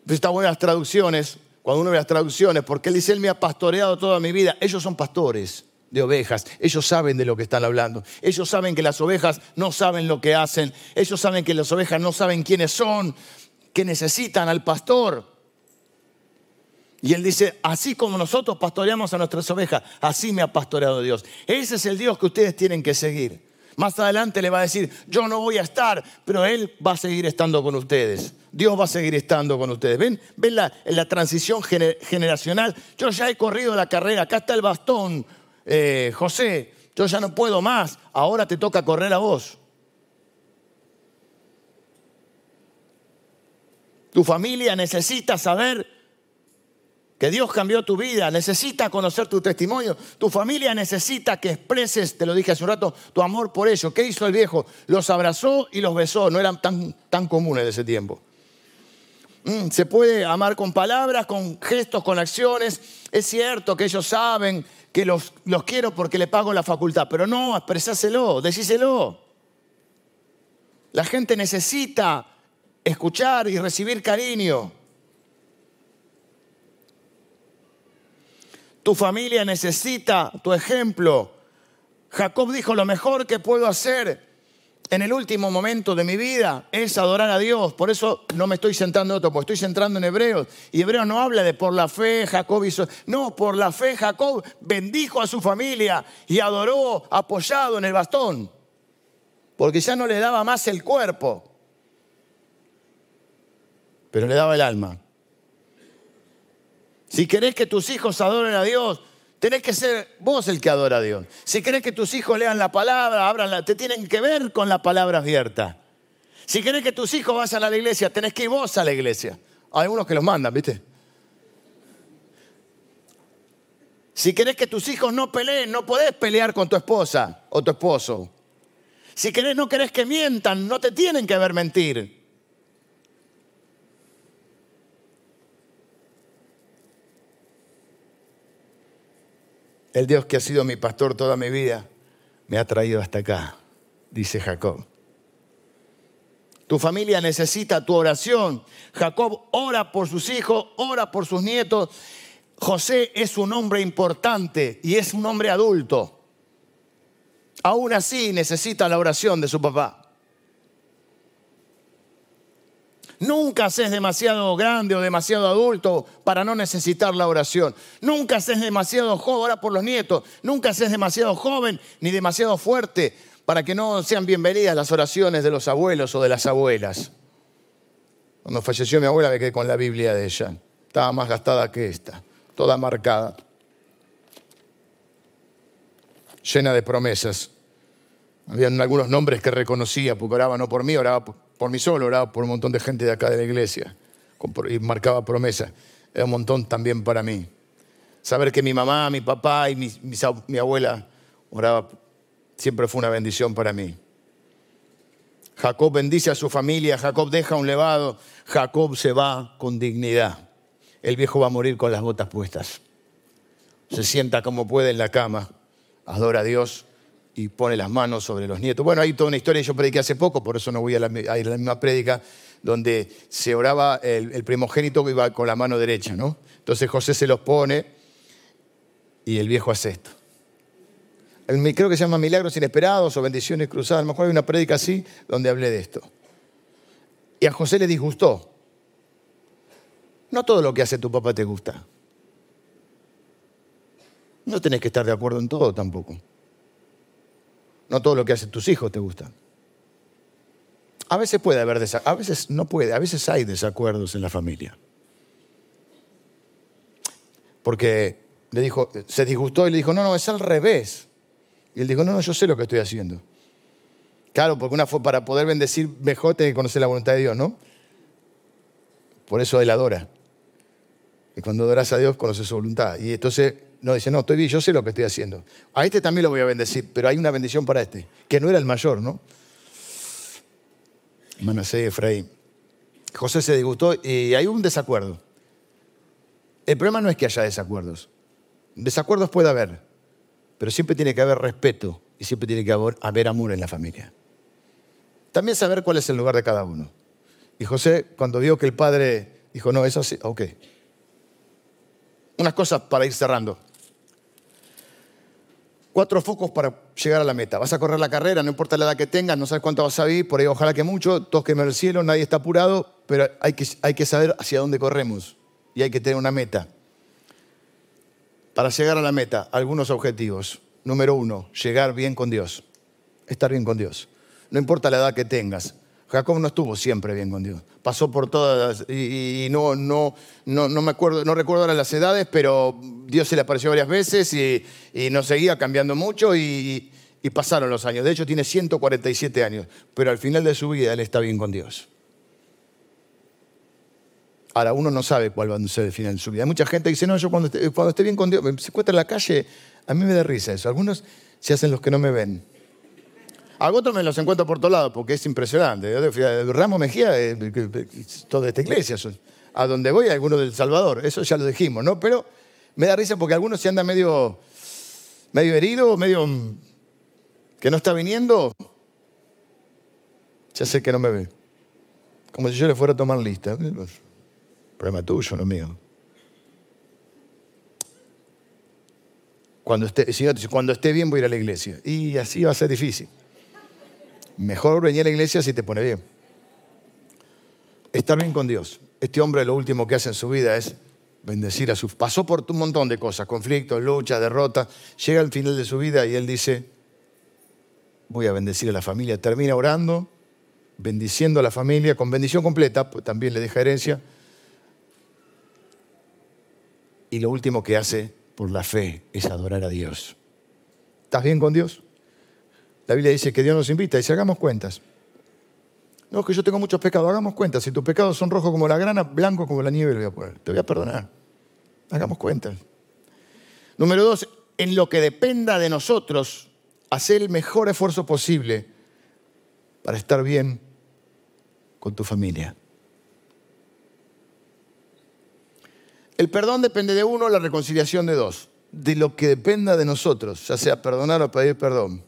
Está buenas traducciones, cuando uno ve las traducciones, porque Él dice, Él me ha pastoreado toda mi vida. Ellos son pastores de ovejas. Ellos saben de lo que están hablando. Ellos saben que las ovejas no saben lo que hacen. Ellos saben que las ovejas no saben quiénes son. que necesitan al pastor. Y él dice, así como nosotros pastoreamos a nuestras ovejas, así me ha pastoreado Dios. Ese es el Dios que ustedes tienen que seguir. Más adelante le va a decir, yo no voy a estar, pero Él va a seguir estando con ustedes. Dios va a seguir estando con ustedes. ¿Ven, ¿Ven la, la transición generacional? Yo ya he corrido la carrera, acá está el bastón, eh, José, yo ya no puedo más, ahora te toca correr a vos. Tu familia necesita saber que Dios cambió tu vida, necesita conocer tu testimonio. Tu familia necesita que expreses, te lo dije hace un rato, tu amor por ellos. ¿Qué hizo el viejo? Los abrazó y los besó, no eran tan, tan comunes de ese tiempo. Mm, se puede amar con palabras, con gestos, con acciones. Es cierto que ellos saben que los, los quiero porque le pago la facultad, pero no, expresáselo, decíselo. La gente necesita escuchar y recibir cariño. Tu familia necesita tu ejemplo. Jacob dijo, lo mejor que puedo hacer en el último momento de mi vida es adorar a Dios. Por eso no me estoy centrando en otro, porque estoy centrando en Hebreos. Y Hebreos no habla de por la fe Jacob hizo. No, por la fe Jacob bendijo a su familia y adoró apoyado en el bastón. Porque ya no le daba más el cuerpo pero le daba el alma. Si querés que tus hijos adoren a Dios, tenés que ser vos el que adora a Dios. Si querés que tus hijos lean la palabra, abran te tienen que ver con la palabra abierta. Si querés que tus hijos vayan a la iglesia, tenés que ir vos a la iglesia. Hay algunos que los mandan, ¿viste? Si querés que tus hijos no peleen, no podés pelear con tu esposa o tu esposo. Si querés, no querés que mientan, no te tienen que ver mentir. El Dios que ha sido mi pastor toda mi vida me ha traído hasta acá, dice Jacob. Tu familia necesita tu oración. Jacob ora por sus hijos, ora por sus nietos. José es un hombre importante y es un hombre adulto. Aún así necesita la oración de su papá. Nunca seas demasiado grande o demasiado adulto para no necesitar la oración. Nunca seas demasiado joven, ahora por los nietos, nunca seas demasiado joven ni demasiado fuerte para que no sean bienvenidas las oraciones de los abuelos o de las abuelas. Cuando falleció mi abuela me quedé con la Biblia de ella. Estaba más gastada que esta, toda marcada, llena de promesas. Habían algunos nombres que reconocía, porque oraba no por mí, oraba por por mí solo, oraba por un montón de gente de acá de la iglesia y marcaba promesa. Era un montón también para mí. Saber que mi mamá, mi papá y mi, abuela oraba siempre fue una bendición para mí. Jacob bendice a su familia, Jacob deja un levado, Jacob se va con dignidad. El viejo va a morir con las botas puestas. Se sienta como puede en la cama, adora a Dios y pone las manos sobre los nietos. Bueno, hay toda una historia, yo prediqué hace poco, por eso no voy a, la, ir a la misma prédica, donde se oraba el, primogénito que iba con la mano derecha, ¿no? Entonces José se los pone y el viejo hace esto. Creo que se llama Milagros Inesperados o Bendiciones Cruzadas. A lo mejor hay una prédica así donde hablé de esto. Y a José le disgustó. No todo lo que hace tu papá te gusta. No tenés que estar de acuerdo en todo tampoco. No todo lo que hacen tus hijos te gusta. A veces puede haber desacuerdos, a veces no puede, a veces hay desacuerdos en la familia. Porque le dijo, se disgustó y le dijo, no, no, es al revés. Y él dijo, no, no, yo sé lo que estoy haciendo. Claro, porque una para poder bendecir mejor tiene que conocer la voluntad de Dios, ¿no? Por eso él adora. Y cuando adoras a Dios, conoces su voluntad. Y entonces no, dice, no, estoy bien, yo sé lo que estoy haciendo. A este también lo voy a bendecir, pero hay una bendición para este, que no era el mayor, ¿no? Manasé y Efraín. José se disgustó y hay un desacuerdo. El problema no es que haya desacuerdos. Desacuerdos puede haber, pero siempre tiene que haber respeto y siempre tiene que haber amor en la familia. También saber cuál es el lugar de cada uno. Y José, cuando vio que el padre dijo, no, eso sí, ok. Unas cosas para ir cerrando. Cuatro focos para llegar a la meta. Vas a correr la carrera, no importa la edad que tengas, no sabes cuánto vas a vivir, por ahí ojalá que mucho, todos quemen el cielo, nadie está apurado, pero hay que, hay que saber hacia dónde corremos y hay que tener una meta. Para llegar a la meta, algunos objetivos. Número uno, llegar bien con Dios, estar bien con Dios. No importa la edad que tengas, Jacob no estuvo siempre bien con Dios. Pasó por todas y, no, no, no, no, me acuerdo, no recuerdo las edades, pero Dios se le apareció varias veces y, y no seguía cambiando mucho y, y, pasaron los años. De hecho, tiene 147 años, pero al final de su vida él está bien con Dios. Ahora, uno no sabe cuál va a ser el final de su vida. Mucha gente dice, no, yo cuando esté, cuando esté bien con Dios, se encuentra en la calle, a mí me da risa eso. Algunos se hacen los que no me ven. A otros me los encuentro por todos lados porque es impresionante. Ramos Mejía, toda esta iglesia. A donde voy, algunos del Salvador. Eso ya lo dijimos, ¿no? Pero me da risa porque algunos se andan medio, medio herido, medio que no está viniendo. Ya sé que no me ve. Como si yo le fuera a tomar lista. Problema tuyo, no mío. Cuando esté, cuando esté bien voy a ir a la iglesia. Y así va a ser difícil. Mejor venir a la iglesia si te pone bien. Estar bien con Dios. Este hombre lo último que hace en su vida es bendecir a su... Pasó por un montón de cosas, conflictos, luchas, derrotas. Llega al final de su vida y él dice, voy a bendecir a la familia. Termina orando, bendiciendo a la familia, con bendición completa, pues también le deja herencia. Y lo último que hace por la fe es adorar a Dios. ¿Estás bien con Dios? La Biblia dice que Dios nos invita y si hagamos cuentas. No, que yo tengo muchos pecados, hagamos cuentas. Si tus pecados son rojos como la grana, blancos como la nieve, te voy a perdonar. Hagamos cuentas. Número dos, en lo que dependa de nosotros, hacer el mejor esfuerzo posible para estar bien con tu familia. El perdón depende de uno, la reconciliación de dos. De lo que dependa de nosotros, ya sea perdonar o pedir perdón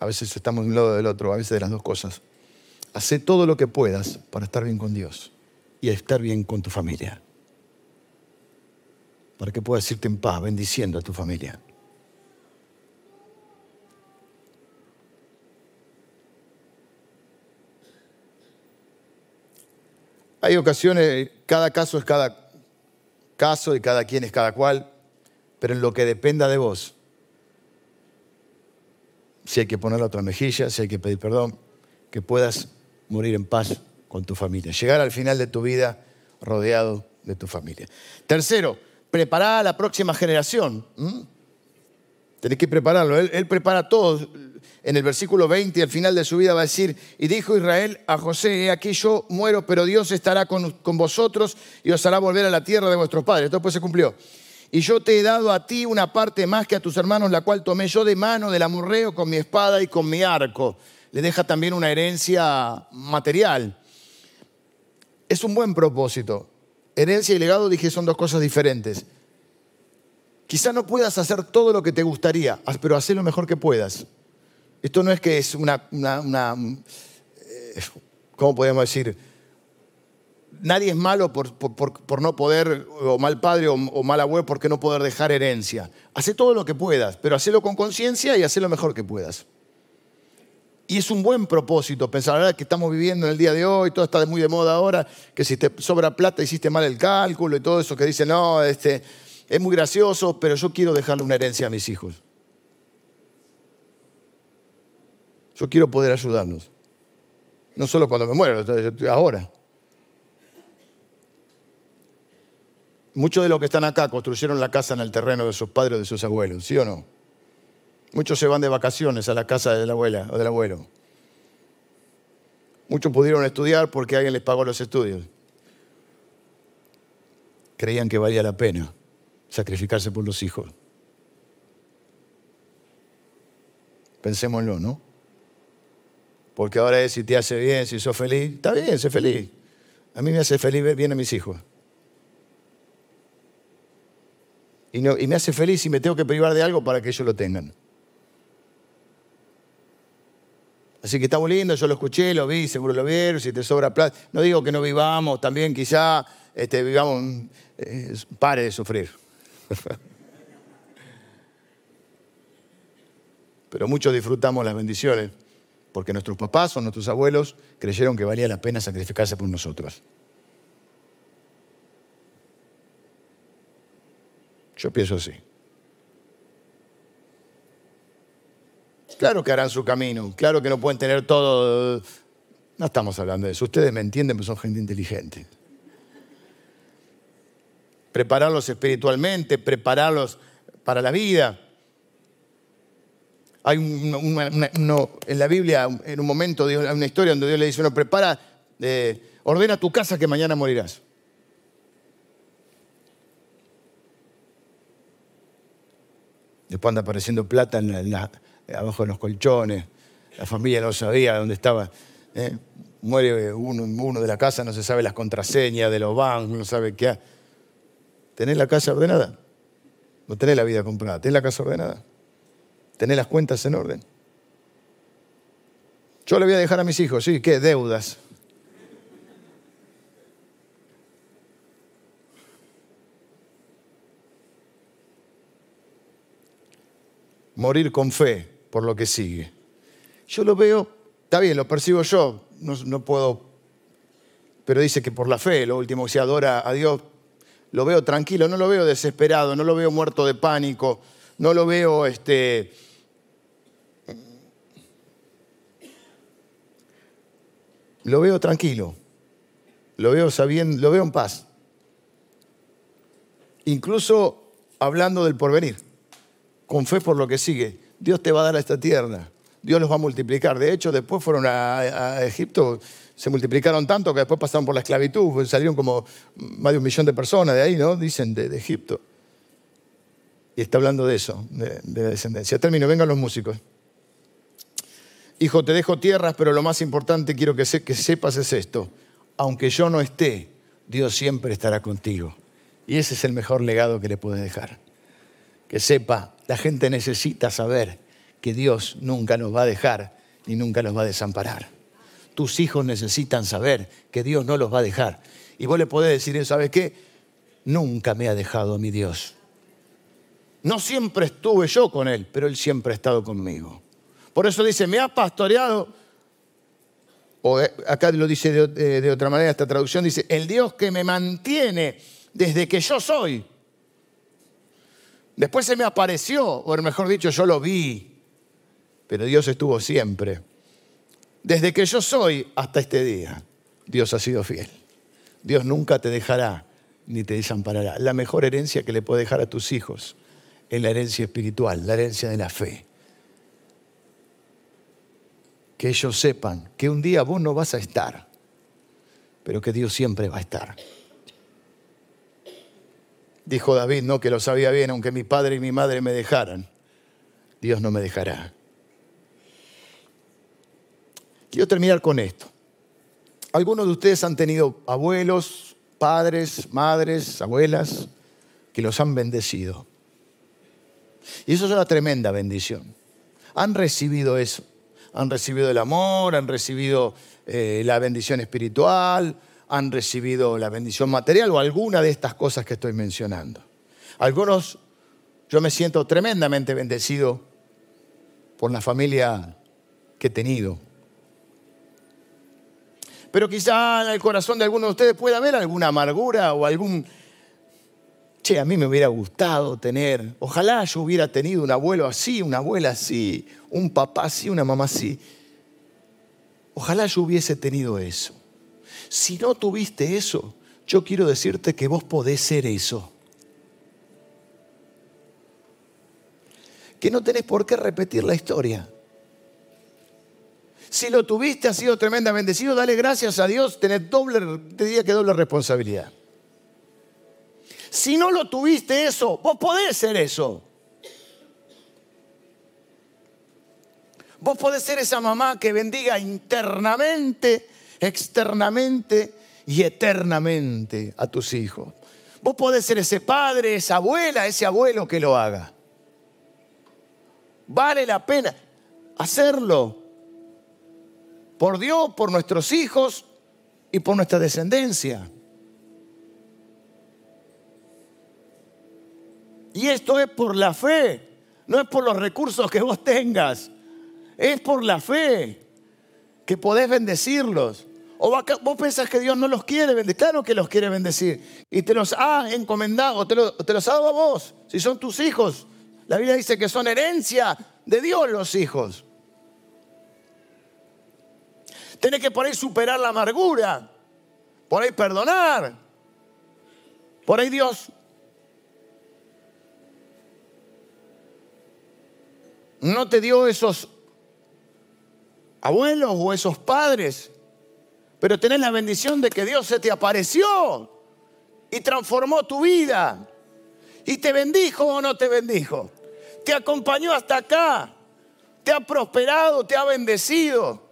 a veces estamos de un lado del otro, a veces de las dos cosas. Hacé todo lo que puedas para estar bien con Dios y estar bien con tu familia. Para que puedas irte en paz, bendiciendo a tu familia. Hay ocasiones, cada caso es cada caso y cada quien es cada cual, pero en lo que dependa de vos, si hay que poner la otra mejilla, si hay que pedir perdón, que puedas morir en paz con tu familia, llegar al final de tu vida rodeado de tu familia. Tercero, preparar a la próxima generación. Tenés que prepararlo. Él, prepara todo. En el versículo 20, al final de su vida, va a decir, y dijo Israel a José, he aquí yo muero, pero Dios estará con, con vosotros y os hará volver a la tierra de vuestros padres. Esto después se cumplió y yo te he dado a ti una parte más que a tus hermanos, la cual tomé yo de mano del amorreo con mi espada y con mi arco. Le deja también una herencia material. Es un buen propósito. Herencia y legado, dije, son dos cosas diferentes. Quizá no puedas hacer todo lo que te gustaría, pero haz lo mejor que puedas. Esto no es que es una, una, eh, ¿cómo podemos decir? Nadie es malo por, no poder, o mal padre o, mal abuelo, porque no poder dejar herencia. Hace todo lo que puedas, pero hacelo con conciencia y haz lo mejor que puedas. Y es un buen propósito pensar, verdad que estamos viviendo en el día de hoy, todo está muy de moda ahora, que si te sobra plata hiciste mal el cálculo y todo eso que dicen, no, este, es muy gracioso, pero yo quiero dejarle una herencia a mis hijos. Yo quiero poder ayudarlos. No solo cuando me muero, ahora. Muchos de los que están acá construyeron la casa en el terreno de sus padres o de sus abuelos, ¿sí o no? Muchos se van de vacaciones a la casa de la abuela o del abuelo. Muchos pudieron estudiar porque alguien les pagó los estudios. Creían que valía la pena sacrificarse por los hijos. Pensémoslo, ¿no? Porque ahora es si te hace bien, si sos feliz. Está bien, sé feliz. A mí me hace feliz ver bien a mis hijos. Y, me hace feliz y me tengo que privar de algo para que ellos lo tengan. Así que está muy lindo, yo lo escuché, lo vi, seguro lo vieron, si te sobra plata. No digo que no vivamos, también quizá este, vivamos, eh, pare de sufrir. [LAUGHS] pero muchos disfrutamos las bendiciones porque nuestros papás o nuestros abuelos creyeron que valía la pena sacrificarse por nosotros. Yo pienso así. Claro que harán su camino, claro que no pueden tener todo. No estamos hablando de eso. Ustedes me entienden, pero son gente inteligente. Prepararlos espiritualmente, prepararlos para la vida. Hay en la Biblia, en un momento, hay una historia donde Dios le dice, bueno, prepara, eh, ordena tu casa que mañana morirás. Después anda apareciendo plata en abajo de los colchones. La familia no sabía dónde estaba. ¿eh? Muere uno, uno, de la casa, no se sabe las contraseñas de los bancos, no sabe qué. ¿Tenés la casa ordenada? No tenés la vida comprada. ¿Tenés la casa ordenada? ¿Tenés las cuentas en orden? Yo le voy a dejar a mis hijos, sí, ¿qué? Deudas. Morir con fe por lo que sigue. Yo lo veo, está bien, lo percibo yo, no, puedo, pero dice que por la fe, lo último que se adora a Dios, lo veo tranquilo, no lo veo desesperado, no lo veo muerto de pánico, no lo veo este, lo veo tranquilo, lo veo sabiendo, lo veo en paz. Incluso hablando del porvenir con fe por lo que sigue. Dios te va a dar a esta tierra. Dios los va a multiplicar. De hecho, después fueron a, Egipto, se multiplicaron tanto que después pasaron por la esclavitud, pues salieron como más de un millón de personas de ahí, ¿no? Dicen de, Egipto. Y está hablando de eso, de, la descendencia. Termino, vengan los músicos. Hijo, te dejo tierras, pero lo más importante quiero que, que sepas es esto. Aunque yo no esté, Dios siempre estará contigo. Y ese es el mejor legado que le puedes dejar. Que sepa la gente necesita saber que Dios nunca nos va a dejar ni nunca nos va a desamparar. Tus hijos necesitan saber que Dios no los va a dejar. Y vos le podés decir, ¿sabes qué? Nunca me ha dejado mi Dios. No siempre estuve yo con Él, pero Él siempre ha estado conmigo. Por eso dice, me ha pastoreado, o eh, acá lo dice de, de otra manera, esta traducción dice, el Dios que me mantiene desde que yo soy. Después se me apareció, o mejor dicho, yo lo vi, pero Dios estuvo siempre. Desde que yo soy hasta este día, Dios ha sido fiel. Dios nunca te dejará ni te desamparará. La mejor herencia que le puede dejar a tus hijos es la herencia espiritual, la herencia de la fe. Que ellos sepan que un día vos no vas a estar, pero que Dios siempre va a estar. Dijo David, no, que lo sabía bien, aunque mi padre y mi madre me dejaran, Dios no me dejará. Quiero terminar con esto. Algunos de ustedes han tenido abuelos, padres, madres, abuelas, que los han bendecido. Y eso es una tremenda bendición. Han recibido eso. Han recibido el amor, han recibido eh, la bendición espiritual, han recibido la bendición material o alguna de estas cosas que estoy mencionando. Algunos, yo me siento tremendamente bendecido por la familia que he tenido. Pero quizá en el corazón de algunos de ustedes pueda haber alguna amargura o algún, che, a mí me hubiera gustado tener, ojalá yo hubiera tenido un abuelo así, una abuela así, un papá así, una mamá así. Ojalá yo hubiese tenido eso. Si no tuviste eso, yo quiero decirte que vos podés ser eso. Que no tenés por qué repetir la historia. Si lo tuviste, has sido tremendamente bendecido, dale gracias a Dios, tenés doble, te diría que doble responsabilidad. Si no lo tuviste eso, vos podés ser eso. Vos podés ser esa mamá que bendiga internamente externamente y eternamente a tus hijos. Vos podés ser ese padre, esa abuela, ese abuelo que lo haga. Vale la pena hacerlo por Dios, por nuestros hijos y por nuestra descendencia. Y esto es por la fe. No es por los recursos que vos tengas. Es por la fe que podés bendecirlos. ¿O vos pensás que Dios no los quiere bendecir? Claro que los quiere bendecir. Y te los ha encomendado, te, te los ha dado a vos, si son tus hijos. La Biblia dice que son herencia de Dios los hijos. Tenés que por ahí superar la amargura, por ahí perdonar. Por ahí Dios no te dio esos abuelos o esos padres, pero tenés la bendición de que Dios se te apareció y transformó tu vida. ¿Y te bendijo o no te bendijo? Te acompañó hasta acá, te ha prosperado, te ha bendecido,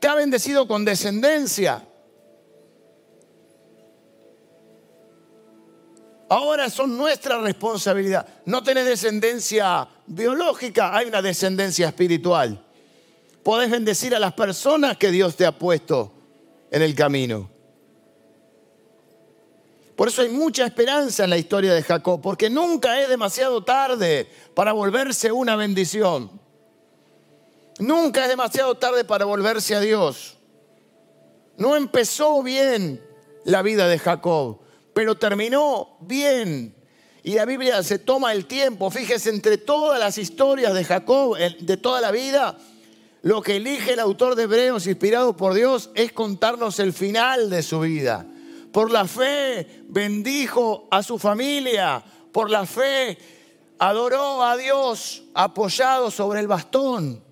te ha bendecido con descendencia. Ahora son nuestra responsabilidad. No tenés descendencia biológica, hay una descendencia espiritual. Podés bendecir a las personas que Dios te ha puesto en el camino. Por eso hay mucha esperanza en la historia de Jacob, porque nunca es demasiado tarde para volverse una bendición. Nunca es demasiado tarde para volverse a Dios. No empezó bien la vida de Jacob pero terminó bien. Y la Biblia se toma el tiempo, fíjese, entre todas las historias de Jacob, de toda la vida, lo que elige el autor de Hebreos, inspirado por Dios, es contarnos el final de su vida. Por la fe bendijo a su familia, por la fe adoró a Dios apoyado sobre el bastón.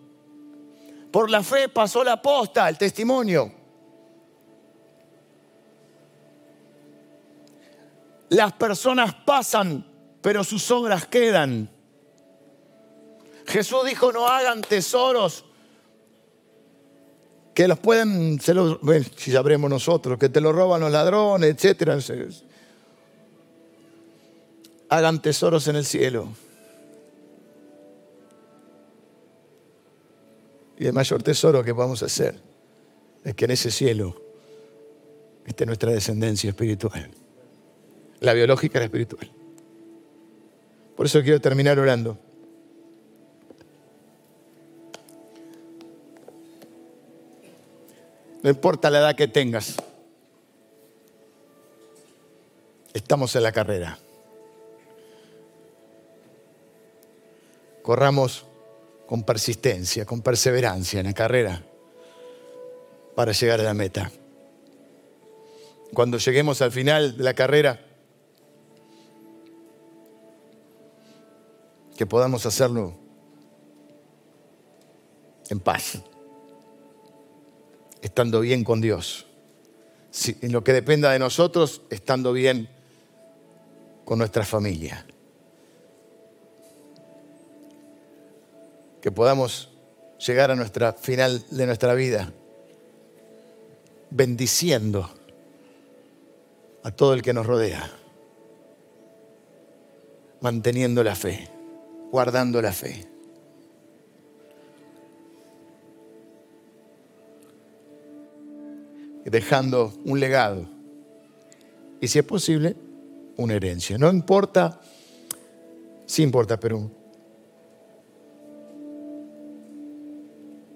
Por la fe pasó la posta, el testimonio. Las personas pasan, pero sus obras quedan. Jesús dijo, no hagan tesoros que los pueden, si sabremos nosotros, que te lo roban los ladrones, etc. Hagan tesoros en el cielo. Y el mayor tesoro que vamos a hacer es que en ese cielo esté nuestra descendencia espiritual la biológica y la espiritual. Por eso quiero terminar orando. No importa la edad que tengas, estamos en la carrera. Corramos con persistencia, con perseverancia en la carrera para llegar a la meta. Cuando lleguemos al final de la carrera, que podamos hacerlo en paz, estando bien con Dios. en lo que dependa de nosotros, estando bien con nuestra familia. Que podamos llegar a nuestra final de nuestra vida bendiciendo a todo el que nos rodea, manteniendo la fe guardando la fe. Dejando un legado. Y si es posible, una herencia. No importa, sí importa, pero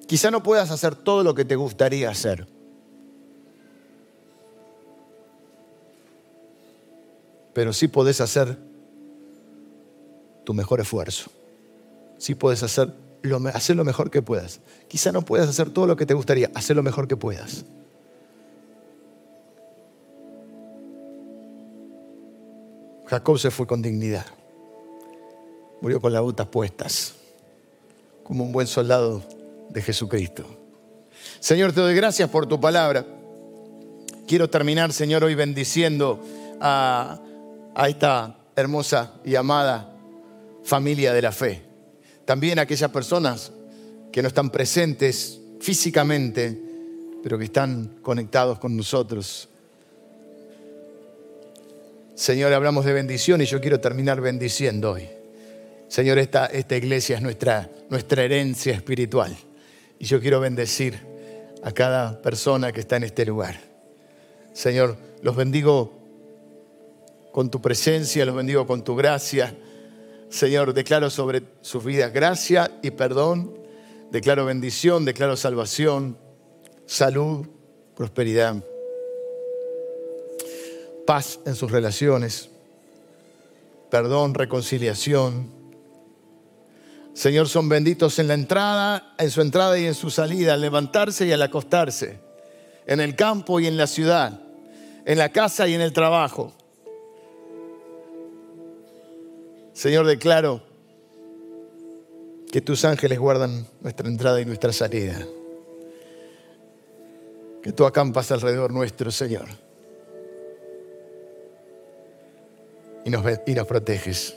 quizá no puedas hacer todo lo que te gustaría hacer. Pero sí podés hacer tu mejor esfuerzo. Si puedes hacer lo, hacer lo mejor que puedas. Quizá no puedas hacer todo lo que te gustaría, hacer lo mejor que puedas. Jacob se fue con dignidad. Murió con las botas puestas, como un buen soldado de Jesucristo. Señor, te doy gracias por tu palabra. Quiero terminar, Señor, hoy bendiciendo a, a esta hermosa y amada familia de la fe. También aquellas personas que no están presentes físicamente, pero que están conectados con nosotros. Señor, hablamos de bendición y yo quiero terminar bendiciendo hoy. Señor, esta, esta iglesia es nuestra, nuestra herencia espiritual. Y yo quiero bendecir a cada persona que está en este lugar. Señor, los bendigo con tu presencia, los bendigo con tu gracia Señor, declaro sobre sus vidas gracia y perdón, declaro bendición, declaro salvación, salud, prosperidad, paz en sus relaciones, perdón, reconciliación. Señor, son benditos en la entrada, en su entrada y en su salida, al levantarse y al acostarse, en el campo y en la ciudad, en la casa y en el trabajo. Señor, declaro que tus ángeles guardan nuestra entrada y nuestra salida. Que tú acampas alrededor nuestro, Señor. Y nos, y nos proteges.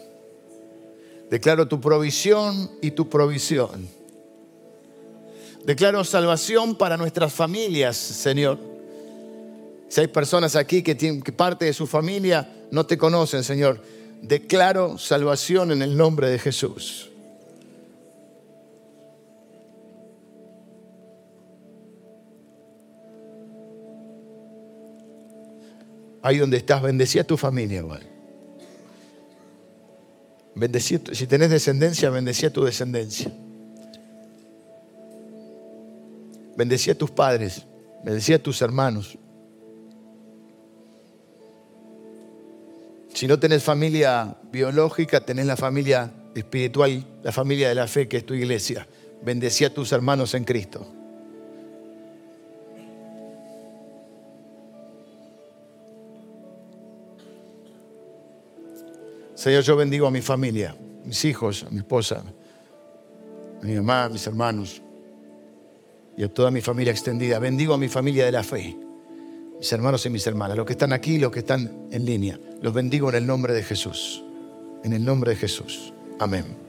Declaro tu provisión y tu provisión. Declaro salvación para nuestras familias, Señor. Si hay personas aquí que, parte de su familia no te conocen, Señor, declaro salvación en el nombre de Jesús. Ahí donde estás, bendecí a tu familia igual. Si tenés descendencia, bendecí a tu descendencia. Bendecí a tus padres, bendecí a tus hermanos. Si no tenés familia biológica, tenés la familia espiritual, la familia de la fe, que es tu iglesia. Bendecí a tus hermanos en Cristo. Señor, yo bendigo a mi familia, mis hijos, a mi esposa, a mi mamá, a mis hermanos y a toda mi familia extendida. Bendigo a mi familia de la fe mis hermanos y mis hermanas, los que están aquí, los que están en línea. Los bendigo en el nombre de Jesús. En el nombre de Jesús. Amén.